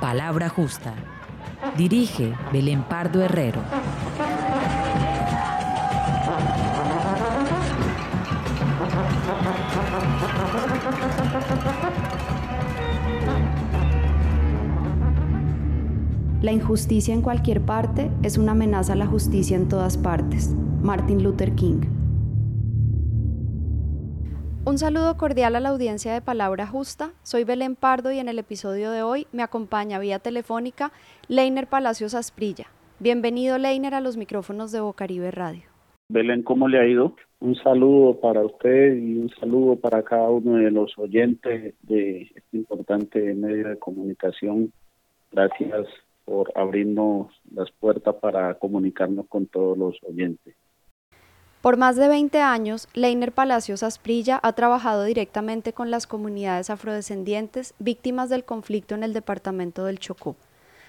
Palabra Justa. Dirige Belén Pardo Herrero. La injusticia en cualquier parte es una amenaza a la justicia en todas partes. Martin Luther King. Un saludo cordial a la audiencia de Palabra Justa. Soy Belén Pardo y en el episodio de hoy me acompaña vía telefónica Leiner Palacios Asprilla. Bienvenido Leiner a los micrófonos de Bocaribe Radio. Belén, ¿cómo le ha ido? Un saludo para usted y un saludo para cada uno de los oyentes de este importante medio de comunicación. Gracias por abrirnos las puertas para comunicarnos con todos los oyentes. Por más de 20 años, Leiner Palacios Asprilla ha trabajado directamente con las comunidades afrodescendientes víctimas del conflicto en el departamento del Chocó.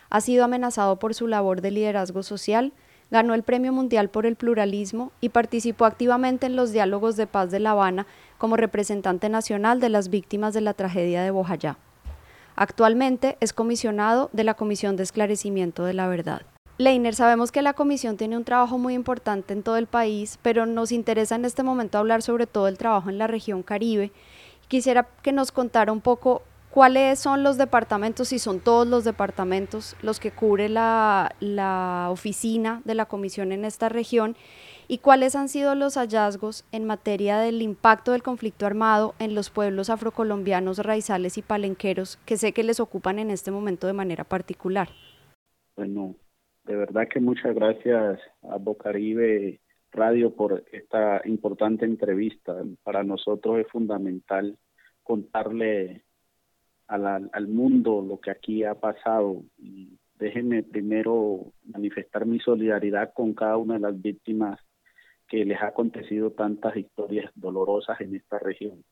Ha sido amenazado por su labor de liderazgo social, ganó el Premio Mundial por el Pluralismo y participó activamente en los diálogos de paz de La Habana como representante nacional de las víctimas de la tragedia de Bojayá. Actualmente es comisionado de la Comisión de Esclarecimiento de la Verdad. Leiner, sabemos que la comisión tiene un trabajo muy importante en todo el país, pero nos interesa en este momento hablar sobre todo el trabajo en la región Caribe. Quisiera que nos contara un poco cuáles son los departamentos, si son todos los departamentos los que cubre la, la oficina de la comisión en esta región y cuáles han sido los hallazgos en materia del impacto del conflicto armado en los pueblos afrocolombianos raizales y palenqueros que sé que les ocupan en este momento de manera particular. Bueno, de verdad que muchas gracias a Bocaribe Radio por esta importante entrevista. Para nosotros es fundamental contarle al, mundo lo que aquí ha pasado. Déjenme primero manifestar mi solidaridad con cada una de las víctimas que les ha acontecido tantas historias dolorosas en esta región.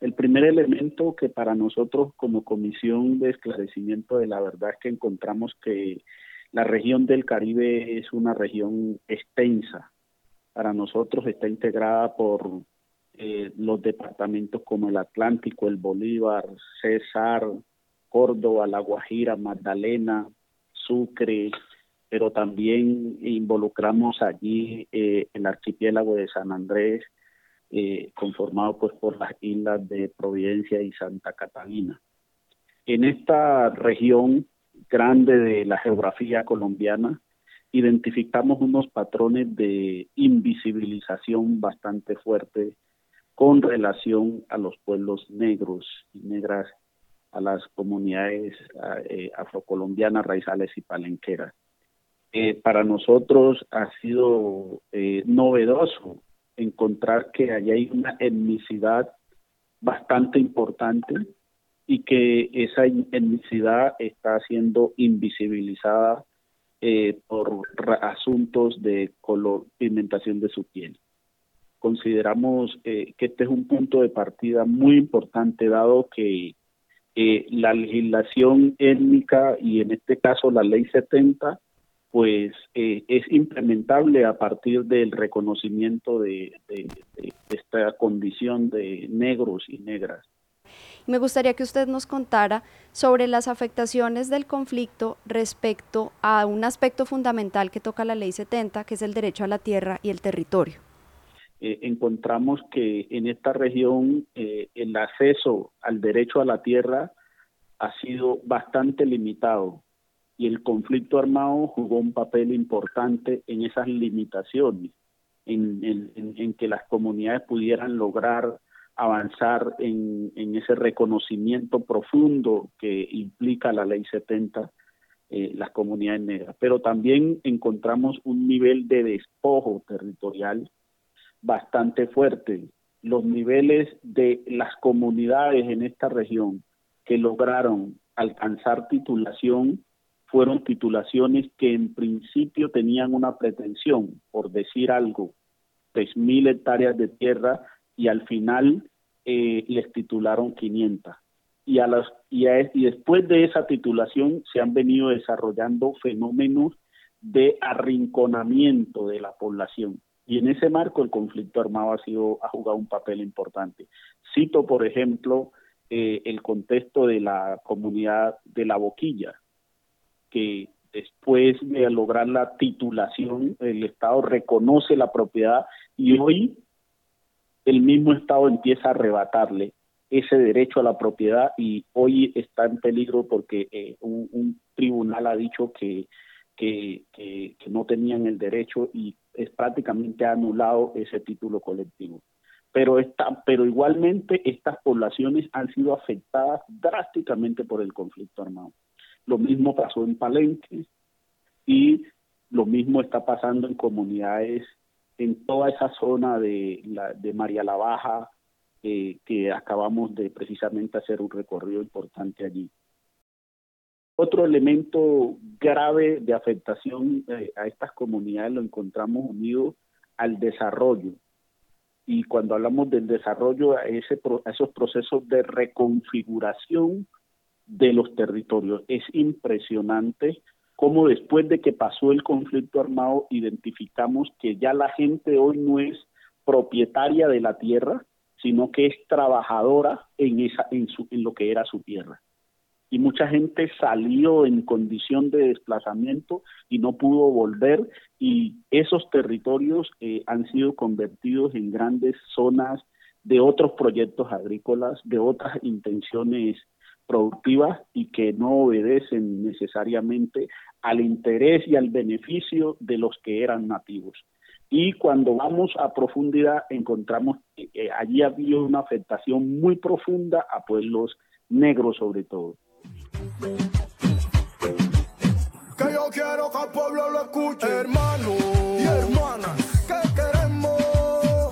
El primer elemento que para nosotros como Comisión de Esclarecimiento de la Verdad es que encontramos que la región del Caribe es una región extensa. Para nosotros está integrada por eh, los departamentos como el Atlántico, el Bolívar, César, Córdoba, La Guajira, Magdalena, Sucre, pero también involucramos allí eh, el archipiélago de San Andrés, eh, conformado pues por las islas de Providencia y Santa Catalina. En esta región grande de la geografía colombiana, identificamos unos patrones de invisibilización bastante fuertes con relación a los pueblos negros y negras, a las comunidades eh, afrocolombianas, raizales y palenqueras. Eh, para nosotros ha sido eh, novedoso encontrar que allá hay una etnicidad bastante importante y que esa etnicidad está siendo invisibilizada eh, por asuntos de color, pigmentación de su piel. Consideramos que este es un punto de partida muy importante dado que la legislación étnica y en este caso la ley 70 pues eh, es implementable a partir del reconocimiento de, esta condición de negros y negras. Me gustaría que usted nos contara sobre las afectaciones del conflicto respecto a un aspecto fundamental que toca la Ley 70, que es el derecho a la tierra y el territorio. Eh, encontramos que en esta región eh, el acceso al derecho a la tierra ha sido bastante limitado y el conflicto armado jugó un papel importante en esas limitaciones, en, que las comunidades pudieran lograr avanzar en, ese reconocimiento profundo que implica la ley 70, eh, las comunidades negras. Pero también encontramos un nivel de despojo territorial bastante fuerte. Los niveles de las comunidades en esta región que lograron alcanzar titulación fueron titulaciones que en principio tenían una pretensión, por decir algo, mil hectáreas de tierra y al final eh, les titularon 500. Y, a las, y, y después de esa titulación se han venido desarrollando fenómenos de arrinconamiento de la población. Y en ese marco el conflicto armado ha, sido, ha jugado un papel importante. Cito, por ejemplo, eh, el contexto de la comunidad de La Boquilla, que después de lograr la titulación, el Estado reconoce la propiedad y hoy el mismo Estado empieza a arrebatarle ese derecho a la propiedad y hoy está en peligro porque eh, un, tribunal ha dicho que, que, que, no tenían el derecho y es prácticamente anulado ese título colectivo. Pero, está, pero igualmente estas poblaciones han sido afectadas drásticamente por el conflicto armado. Lo mismo pasó en Palenque y lo mismo está pasando en comunidades en toda esa zona de, la, de María la Baja, eh, que acabamos de precisamente hacer un recorrido importante allí. Otro elemento grave de afectación eh, a estas comunidades lo encontramos unido al desarrollo. Y cuando hablamos del desarrollo, a, ese, a esos procesos de reconfiguración de los territorios. Es impresionante cómo después de que pasó el conflicto armado identificamos que ya la gente hoy no es propietaria de la tierra, sino que es trabajadora en, esa, en, su, en lo que era su tierra. Y mucha gente salió en condición de desplazamiento y no pudo volver y esos territorios eh, han sido convertidos en grandes zonas de otros proyectos agrícolas, de otras intenciones productivas y que no obedecen necesariamente al interés y al beneficio de los que eran nativos. Y cuando vamos a profundidad encontramos que eh, allí había una afectación muy profunda a pueblos negros sobre todo. Que yo quiero que el pueblo lo escuche, hermano y hermana, que queremos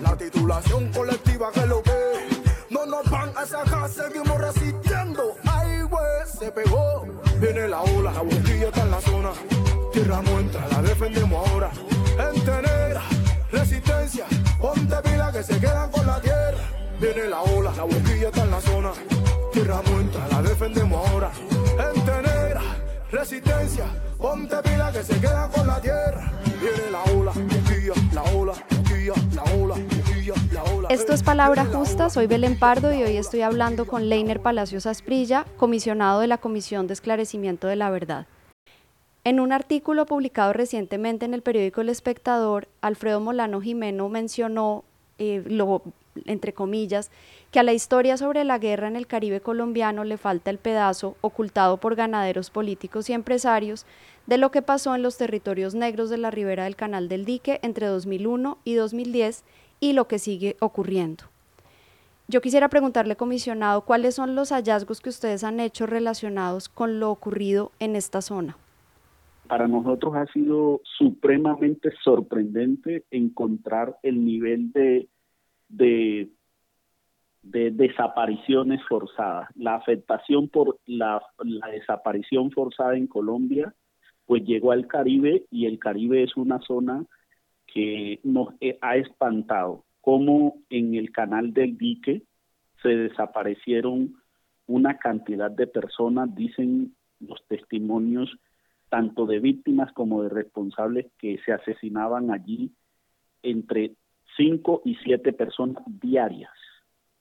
la titulación colectiva que lo que no van a sacar, seguimos resistiendo. Ay, güey, se pegó, viene la ola, la boquilla está en la zona, tierra nuestra, la defendemos ahora en resistencia. Ponte pila que se quedan con la tierra. Viene la ola, la boquilla está en la zona. Tierra muerta, la defendemos ahora. En resistencia. Ponte pila que se quedan con la tierra. Viene la ola, boquilla, la ola, boquilla, la ola, boquilla, la ola. Esto es Palabra Justa, soy Belén Pardo y hoy estoy hablando con Leiner Palacios Asprilla, comisionado de la Comisión de Esclarecimiento de la Verdad. En un artículo publicado recientemente en el periódico El Espectador, Alfredo Molano Jimeno mencionó, eh, entre comillas, que a la historia sobre la guerra en el Caribe colombiano le falta el pedazo ocultado por ganaderos políticos y empresarios de lo que pasó en los territorios negros de la ribera del Canal del Dique entre 2001 y 2010 y lo que sigue ocurriendo. Yo quisiera preguntarle, comisionado, cuáles son los hallazgos que ustedes han hecho relacionados con lo ocurrido en esta zona para nosotros ha sido supremamente sorprendente encontrar el nivel de, de, desapariciones forzadas. La afectación por la, desaparición forzada en Colombia, pues llegó al Caribe y el Caribe es una zona que nos ha espantado, como en el canal del dique se desaparecieron una cantidad de personas, dicen los testimonios, tanto de víctimas como de responsables que se asesinaban allí entre cinco y siete personas diarias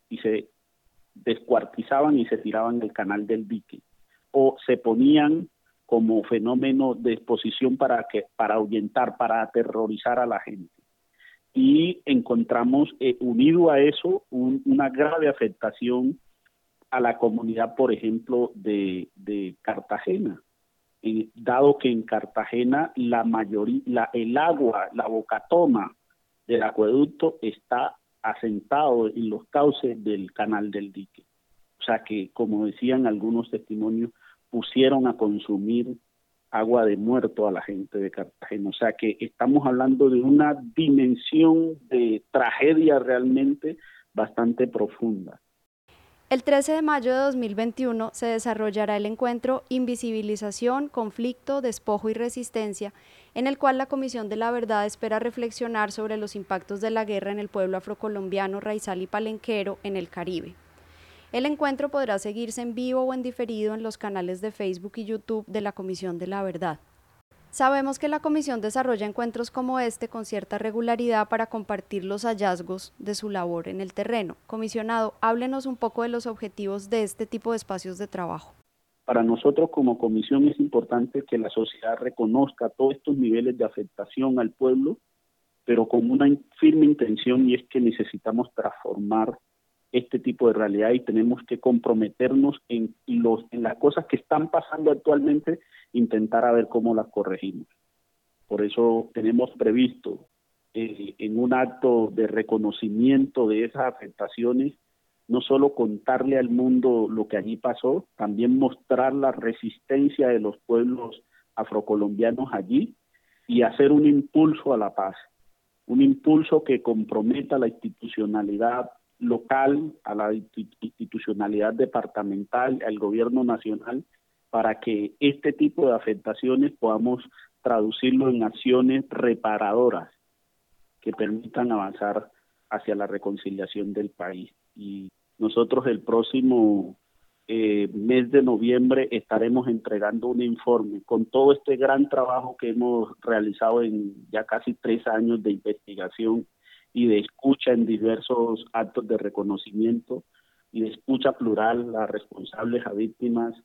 y se descuartizaban y se tiraban el canal del dique. O se ponían como fenómeno de exposición para que para ahuyentar, para aterrorizar a la gente. Y encontramos eh, unido a eso una grave afectación a la comunidad, por ejemplo, de Cartagena, dado que en Cartagena la mayoría, el agua, la bocatoma del acueducto está asentado en los cauces del canal del dique. O sea que, como decían algunos testimonios, pusieron a consumir agua de muerto a la gente de Cartagena. O sea que estamos hablando de una dimensión de tragedia realmente bastante profunda. El 13 de mayo de 2021 se desarrollará el encuentro Invisibilización, Conflicto, Despojo y Resistencia, en el cual la Comisión de la Verdad espera reflexionar sobre los impactos de la guerra en el pueblo afrocolombiano, raizal y palenquero en el Caribe. El encuentro podrá seguirse en vivo o en diferido en los canales de Facebook y YouTube de la Comisión de la Verdad. Sabemos que la comisión desarrolla encuentros como este con cierta regularidad para compartir los hallazgos de su labor en el terreno. Comisionado, háblenos un poco de los objetivos de este tipo de espacios de trabajo. Para nosotros como comisión es importante que la sociedad reconozca todos estos niveles de afectación al pueblo, pero con una firme intención y es que necesitamos transformar este tipo de realidad y tenemos que comprometernos en, los, en las cosas que están pasando actualmente, intentar a ver cómo las corregimos. Por eso tenemos previsto eh, en un acto de reconocimiento de esas afectaciones, no solo contarle al mundo lo que allí pasó, también mostrar la resistencia de los pueblos afrocolombianos allí y hacer un impulso a la paz, un impulso que comprometa la institucionalidad local, a la institucionalidad departamental, al gobierno nacional, para que este tipo de afectaciones podamos traducirlo en acciones reparadoras que permitan avanzar hacia la reconciliación del país. Y nosotros el próximo eh, mes de noviembre estaremos entregando un informe con todo este gran trabajo que hemos realizado en ya casi tres años de investigación y de escucha en diversos actos de reconocimiento y de escucha plural a responsables, a víctimas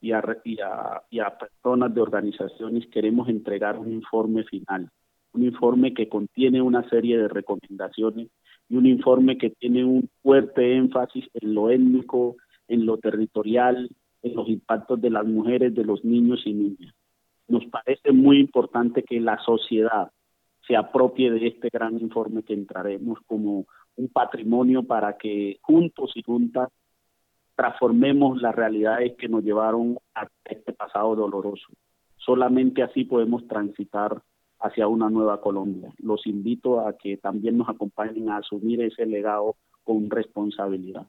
y a, y a, y a personas de organizaciones, queremos entregar un informe final, un informe que contiene una serie de recomendaciones y un informe que tiene un fuerte énfasis en lo étnico, en lo territorial, en los impactos de las mujeres, de los niños y niñas. Nos parece muy importante que la sociedad, se apropie de este gran informe que entraremos como un patrimonio para que juntos y juntas transformemos las realidades que nos llevaron a este pasado doloroso. Solamente así podemos transitar hacia una nueva Colombia. Los invito a que también nos acompañen a asumir ese legado con responsabilidad.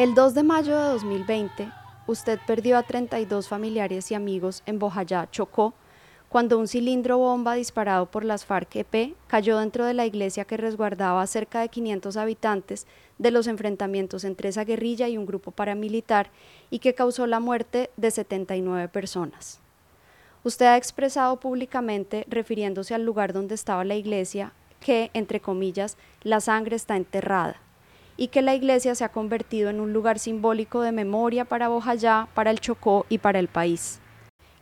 El 2 de mayo de 2020, usted perdió a 32 familiares y amigos en Bojayá, Chocó, cuando un cilindro bomba disparado por las FARC-EP cayó dentro de la iglesia que resguardaba a cerca de 500 habitantes de los enfrentamientos entre esa guerrilla y un grupo paramilitar y que causó la muerte de 79 personas. Usted ha expresado públicamente, refiriéndose al lugar donde estaba la iglesia, que, entre comillas, la sangre está enterrada y que la iglesia se ha convertido en un lugar simbólico de memoria para Bojayá, para el Chocó y para el país.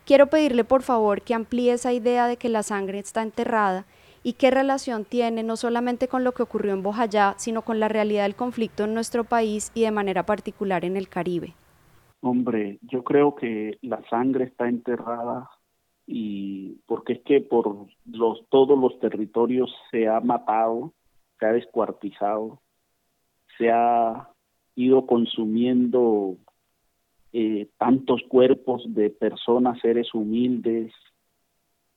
Quiero pedirle por favor que amplíe esa idea de que la sangre está enterrada y qué relación tiene no solamente con lo que ocurrió en Bojayá, sino con la realidad del conflicto en nuestro país y de manera particular en el Caribe. Hombre, yo creo que la sangre está enterrada y porque es que por los todos los territorios se ha matado, se ha descuartizado, se ha ido consumiendo eh, tantos cuerpos de personas, seres humildes,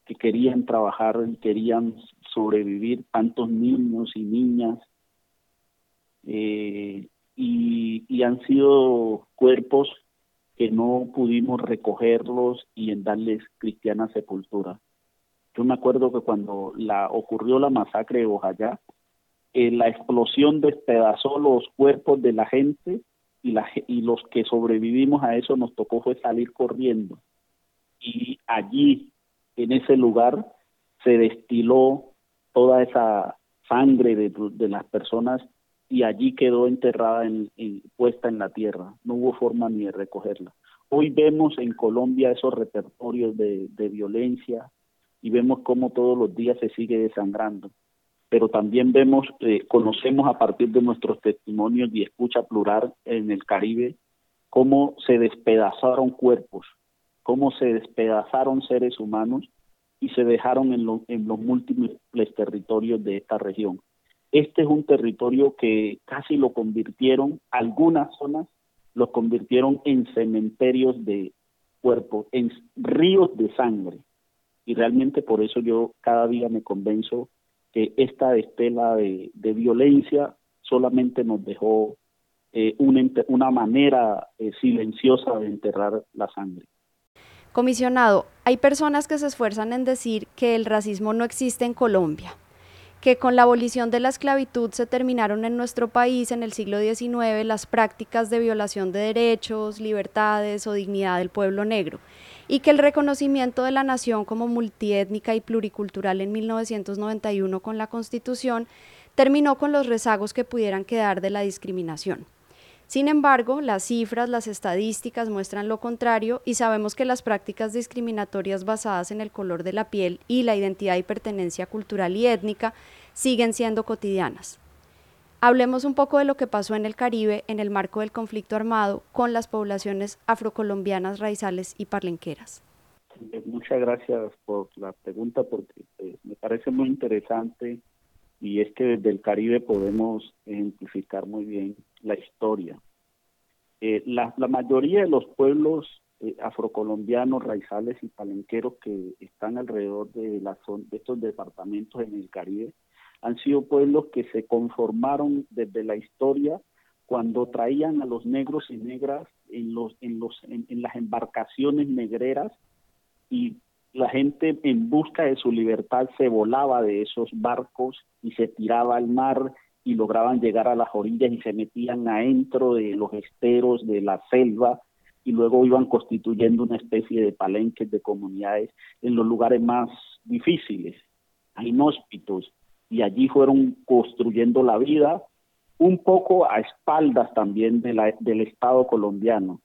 que querían trabajar querían sobrevivir, tantos niños y niñas, eh, y, han sido cuerpos que no pudimos recogerlos y en darles cristiana sepultura. Yo me acuerdo que cuando la ocurrió la masacre de Bojayá, eh, la explosión despedazó los cuerpos de la gente y, la, y los que sobrevivimos a eso nos tocó fue salir corriendo. Y allí, en ese lugar, se destiló toda esa sangre de, las personas y allí quedó enterrada, en, puesta en la tierra. No hubo forma ni de recogerla. Hoy vemos en Colombia esos repertorios de, de violencia y vemos cómo todos los días se sigue desangrando pero también vemos, eh, conocemos a partir de nuestros testimonios y escucha plural en el Caribe cómo se despedazaron cuerpos, cómo se despedazaron seres humanos y se dejaron en, en los múltiples territorios de esta región. Este es un territorio que casi lo convirtieron, algunas zonas lo convirtieron en cementerios de cuerpos, en ríos de sangre. Y realmente por eso yo cada día me convenzo que esta estela de, violencia solamente nos dejó eh, una, manera eh, silenciosa de enterrar la sangre. Comisionado, hay personas que se esfuerzan en decir que el racismo no existe en Colombia, que con la abolición de la esclavitud se terminaron en nuestro país en el siglo XIX las prácticas de violación de derechos, libertades o dignidad del pueblo negro, y que el reconocimiento de la nación como multiétnica y pluricultural en 1991 con la Constitución terminó con los rezagos que pudieran quedar de la discriminación. Sin embargo, las cifras, las estadísticas muestran lo contrario y sabemos que las prácticas discriminatorias basadas en el color de la piel y la identidad y pertenencia cultural y étnica siguen siendo cotidianas. Hablemos un poco de lo que pasó en el Caribe en el marco del conflicto armado con las poblaciones afrocolombianas, raizales y parlenqueras. Muchas gracias por la pregunta porque eh, me parece muy interesante y es que desde el Caribe podemos ejemplificar muy bien la historia. Eh, la, mayoría de los pueblos eh, afrocolombianos, raizales y palenqueros que están alrededor de, la de estos departamentos en el Caribe han sido pueblos que se conformaron desde la historia cuando traían a los negros y negras en, los, en, los, en las embarcaciones negreras y la gente en busca de su libertad se volaba de esos barcos y se tiraba al mar y lograban llegar a las orillas y se metían adentro de los esteros de la selva y luego iban constituyendo una especie de palenques de comunidades en los lugares más difíciles, inhóspitos, y allí fueron construyendo la vida un poco a espaldas también de la, del Estado colombiano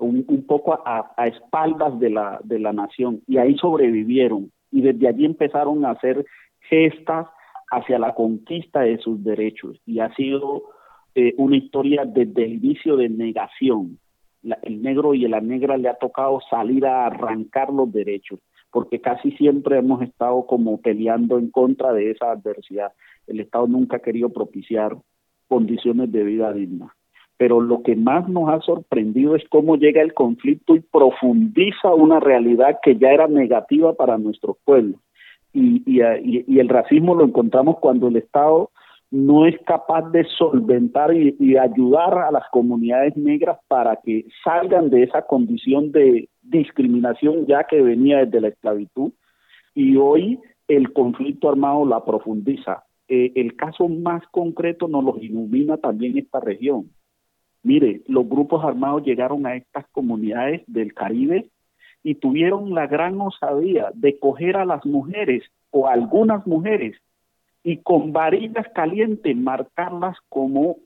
un, poco a, espaldas de la, de la nación y ahí sobrevivieron y desde allí empezaron a hacer gestas hacia la conquista de sus derechos y ha sido eh, una historia desde el inicio de negación. el negro y la negra le ha tocado salir a arrancar los derechos porque casi siempre hemos estado como peleando en contra de esa adversidad. El Estado nunca ha querido propiciar condiciones de vida dignas pero lo que más nos ha sorprendido es cómo llega el conflicto y profundiza una realidad que ya era negativa para nuestros pueblos. Y, y, el racismo lo encontramos cuando el Estado no es capaz de solventar y, y, ayudar a las comunidades negras para que salgan de esa condición de discriminación ya que venía desde la esclavitud. Y hoy el conflicto armado la profundiza. Eh, el caso más concreto nos lo ilumina también esta región. Mire, los grupos armados llegaron a estas comunidades del Caribe y tuvieron la gran osadía de coger a las mujeres o algunas mujeres y con varillas calientes marcarlas como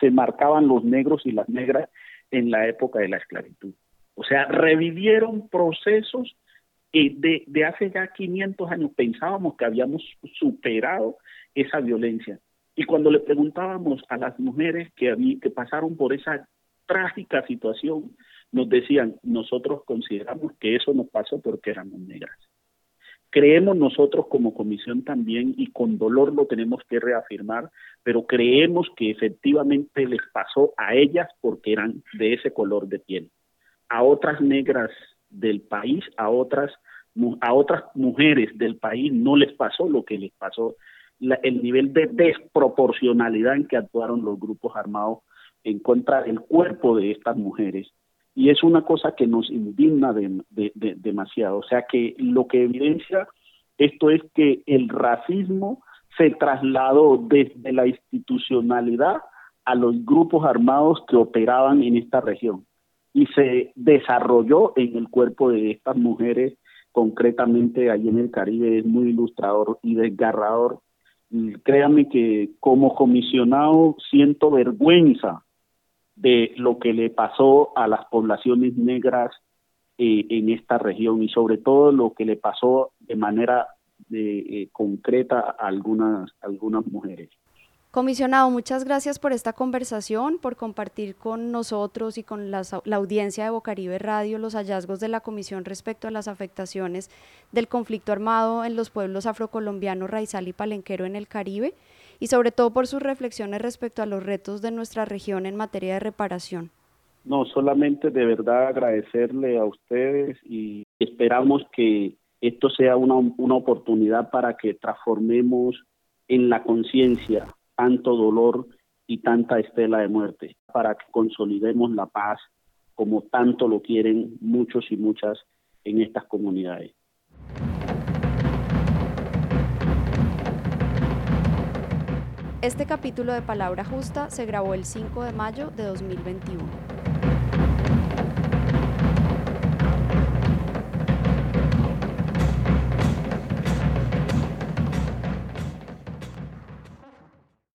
se marcaban los negros y las negras en la época de la esclavitud. O sea, revivieron procesos de, de hace ya 500 años. Pensábamos que habíamos superado esa violencia y cuando le preguntábamos a las mujeres que, pasaron por esa trágica situación, nos decían, nosotros consideramos que eso nos pasó porque éramos negras. Creemos nosotros como comisión también, y con dolor lo tenemos que reafirmar, pero creemos que efectivamente les pasó a ellas porque eran de ese color de piel. A otras negras del país, a otras, a otras mujeres del país no les pasó lo que les pasó el nivel de desproporcionalidad en que actuaron los grupos armados en contra del cuerpo de estas mujeres. Y es una cosa que nos indigna demasiado. O sea que lo que evidencia esto es que el racismo se trasladó desde la institucionalidad a los grupos armados que operaban en esta región y se desarrolló en el cuerpo de estas mujeres, concretamente allí en el Caribe, es muy ilustrador y desgarrador créanme que como comisionado siento vergüenza de lo que le pasó a las poblaciones negras eh, en esta región y sobre todo lo que le pasó de manera eh, concreta a algunas, algunas mujeres. Comisionado, muchas gracias por esta conversación, por compartir con nosotros y con la, audiencia de Bocaribe Radio los hallazgos de la Comisión respecto a las afectaciones del conflicto armado en los pueblos afrocolombianos Raizal y Palenquero en el Caribe y sobre todo por sus reflexiones respecto a los retos de nuestra región en materia de reparación. No, solamente de verdad agradecerle a ustedes y esperamos que esto sea una, una oportunidad para que transformemos en la conciencia tanto dolor y tanta estela de muerte, para que consolidemos la paz como tanto lo quieren muchos y muchas en estas comunidades. Este capítulo de Palabra Justa se grabó el 5 de mayo de 2021.